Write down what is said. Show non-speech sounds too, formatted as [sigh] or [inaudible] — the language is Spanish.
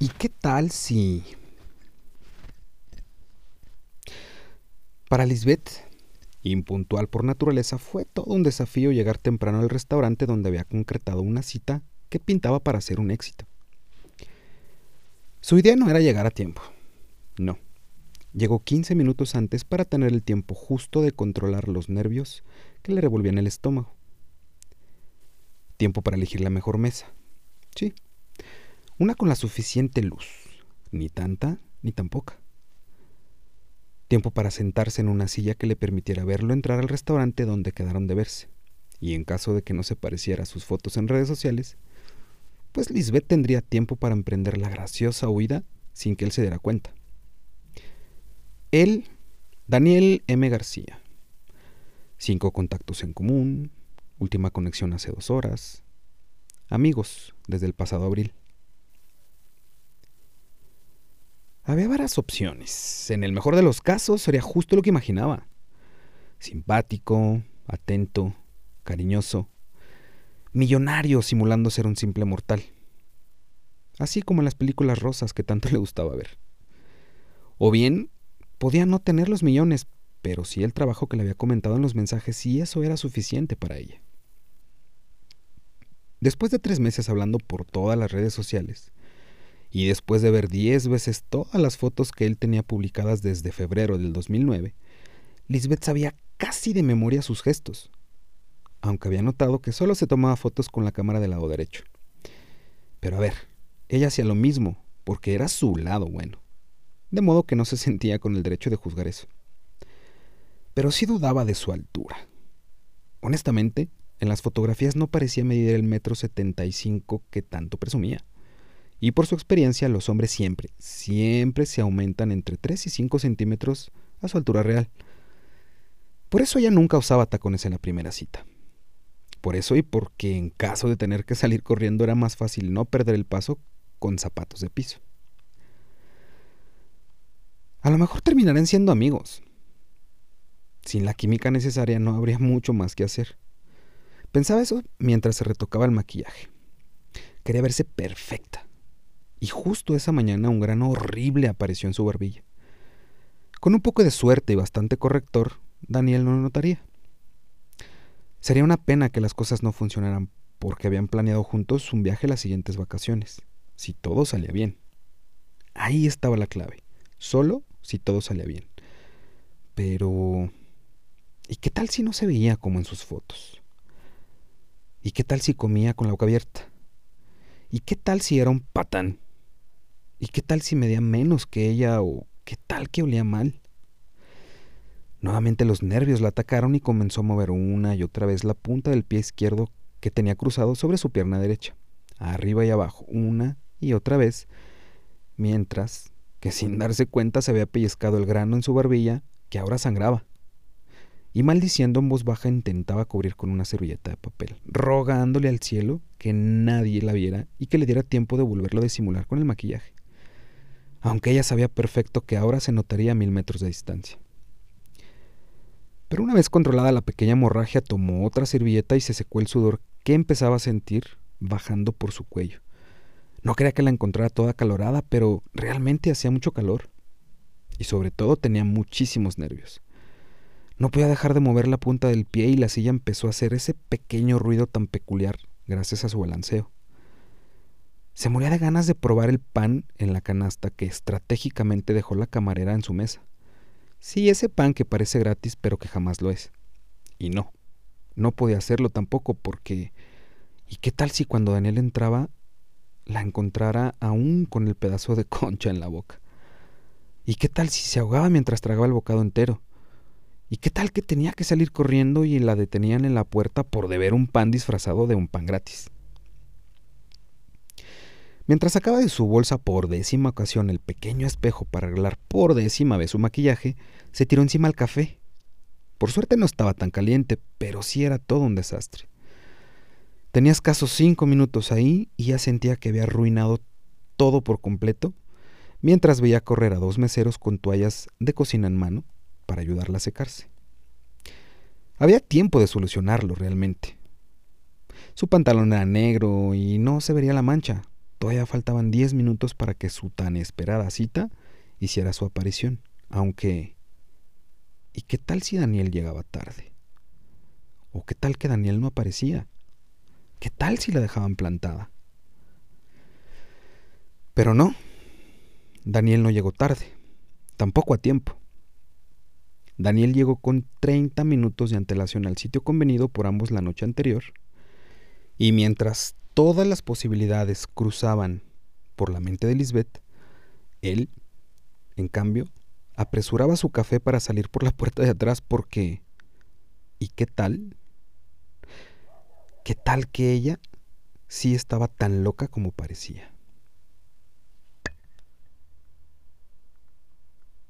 ¿Y qué tal si... Para Lisbeth, impuntual por naturaleza, fue todo un desafío llegar temprano al restaurante donde había concretado una cita que pintaba para ser un éxito. Su idea no era llegar a tiempo. No. Llegó 15 minutos antes para tener el tiempo justo de controlar los nervios que le revolvían el estómago. Tiempo para elegir la mejor mesa. Sí. Una con la suficiente luz. Ni tanta ni tan poca. Tiempo para sentarse en una silla que le permitiera verlo entrar al restaurante donde quedaron de verse. Y en caso de que no se pareciera a sus fotos en redes sociales, pues Lisbeth tendría tiempo para emprender la graciosa huida sin que él se diera cuenta. Él, Daniel M. García. Cinco contactos en común, última conexión hace dos horas. Amigos desde el pasado abril. Había varias opciones. En el mejor de los casos sería justo lo que imaginaba. Simpático, atento, cariñoso, millonario simulando ser un simple mortal. Así como en las películas rosas que tanto [laughs] le gustaba ver. O bien, podía no tener los millones, pero sí el trabajo que le había comentado en los mensajes y eso era suficiente para ella. Después de tres meses hablando por todas las redes sociales, y después de ver diez veces todas las fotos que él tenía publicadas desde febrero del 2009, Lisbeth sabía casi de memoria sus gestos, aunque había notado que solo se tomaba fotos con la cámara del lado derecho. Pero a ver, ella hacía lo mismo, porque era su lado bueno, de modo que no se sentía con el derecho de juzgar eso. Pero sí dudaba de su altura. Honestamente, en las fotografías no parecía medir el metro setenta y cinco que tanto presumía. Y por su experiencia, los hombres siempre, siempre se aumentan entre 3 y 5 centímetros a su altura real. Por eso ella nunca usaba tacones en la primera cita. Por eso y porque en caso de tener que salir corriendo era más fácil no perder el paso con zapatos de piso. A lo mejor terminarán siendo amigos. Sin la química necesaria no habría mucho más que hacer. Pensaba eso mientras se retocaba el maquillaje. Quería verse perfecta. Y justo esa mañana un grano horrible apareció en su barbilla. Con un poco de suerte y bastante corrector, Daniel no lo notaría. Sería una pena que las cosas no funcionaran porque habían planeado juntos un viaje las siguientes vacaciones, si todo salía bien. Ahí estaba la clave, solo si todo salía bien. Pero... ¿Y qué tal si no se veía como en sus fotos? ¿Y qué tal si comía con la boca abierta? ¿Y qué tal si era un patán? ¿Y qué tal si medía menos que ella o qué tal que olía mal? Nuevamente los nervios la atacaron y comenzó a mover una y otra vez la punta del pie izquierdo que tenía cruzado sobre su pierna derecha, arriba y abajo, una y otra vez, mientras que sin darse cuenta se había pellizcado el grano en su barbilla que ahora sangraba. Y maldiciendo en voz baja intentaba cubrir con una servilleta de papel, rogándole al cielo que nadie la viera y que le diera tiempo de volverlo a disimular con el maquillaje, aunque ella sabía perfecto que ahora se notaría a mil metros de distancia. Pero una vez controlada la pequeña hemorragia, tomó otra servilleta y se secó el sudor que empezaba a sentir bajando por su cuello. No quería que la encontrara toda calorada, pero realmente hacía mucho calor. Y sobre todo tenía muchísimos nervios. No podía dejar de mover la punta del pie y la silla empezó a hacer ese pequeño ruido tan peculiar gracias a su balanceo. Se moría de ganas de probar el pan en la canasta que estratégicamente dejó la camarera en su mesa. Sí, ese pan que parece gratis pero que jamás lo es. Y no, no podía hacerlo tampoco porque... ¿Y qué tal si cuando Daniel entraba la encontrara aún con el pedazo de [laughs] concha en la boca? ¿Y qué tal si se ahogaba mientras tragaba el bocado entero? ¿Y qué tal que tenía que salir corriendo y la detenían en la puerta por deber un pan disfrazado de un pan gratis? Mientras sacaba de su bolsa por décima ocasión el pequeño espejo para arreglar por décima vez su maquillaje, se tiró encima al café. Por suerte no estaba tan caliente, pero sí era todo un desastre. Tenía escasos cinco minutos ahí y ya sentía que había arruinado todo por completo, mientras veía correr a dos meseros con toallas de cocina en mano para ayudarla a secarse. Había tiempo de solucionarlo realmente. Su pantalón era negro y no se vería la mancha, todavía faltaban diez minutos para que su tan esperada cita hiciera su aparición, aunque... ¿Y qué tal si Daniel llegaba tarde? ¿O qué tal que Daniel no aparecía? ¿Qué tal si la dejaban plantada? Pero no, Daniel no llegó tarde, tampoco a tiempo. Daniel llegó con 30 minutos de antelación al sitio convenido por ambos la noche anterior, y mientras todas las posibilidades cruzaban por la mente de Lisbeth, él, en cambio, apresuraba su café para salir por la puerta de atrás porque... ¿Y qué tal? ¿Qué tal que ella sí estaba tan loca como parecía?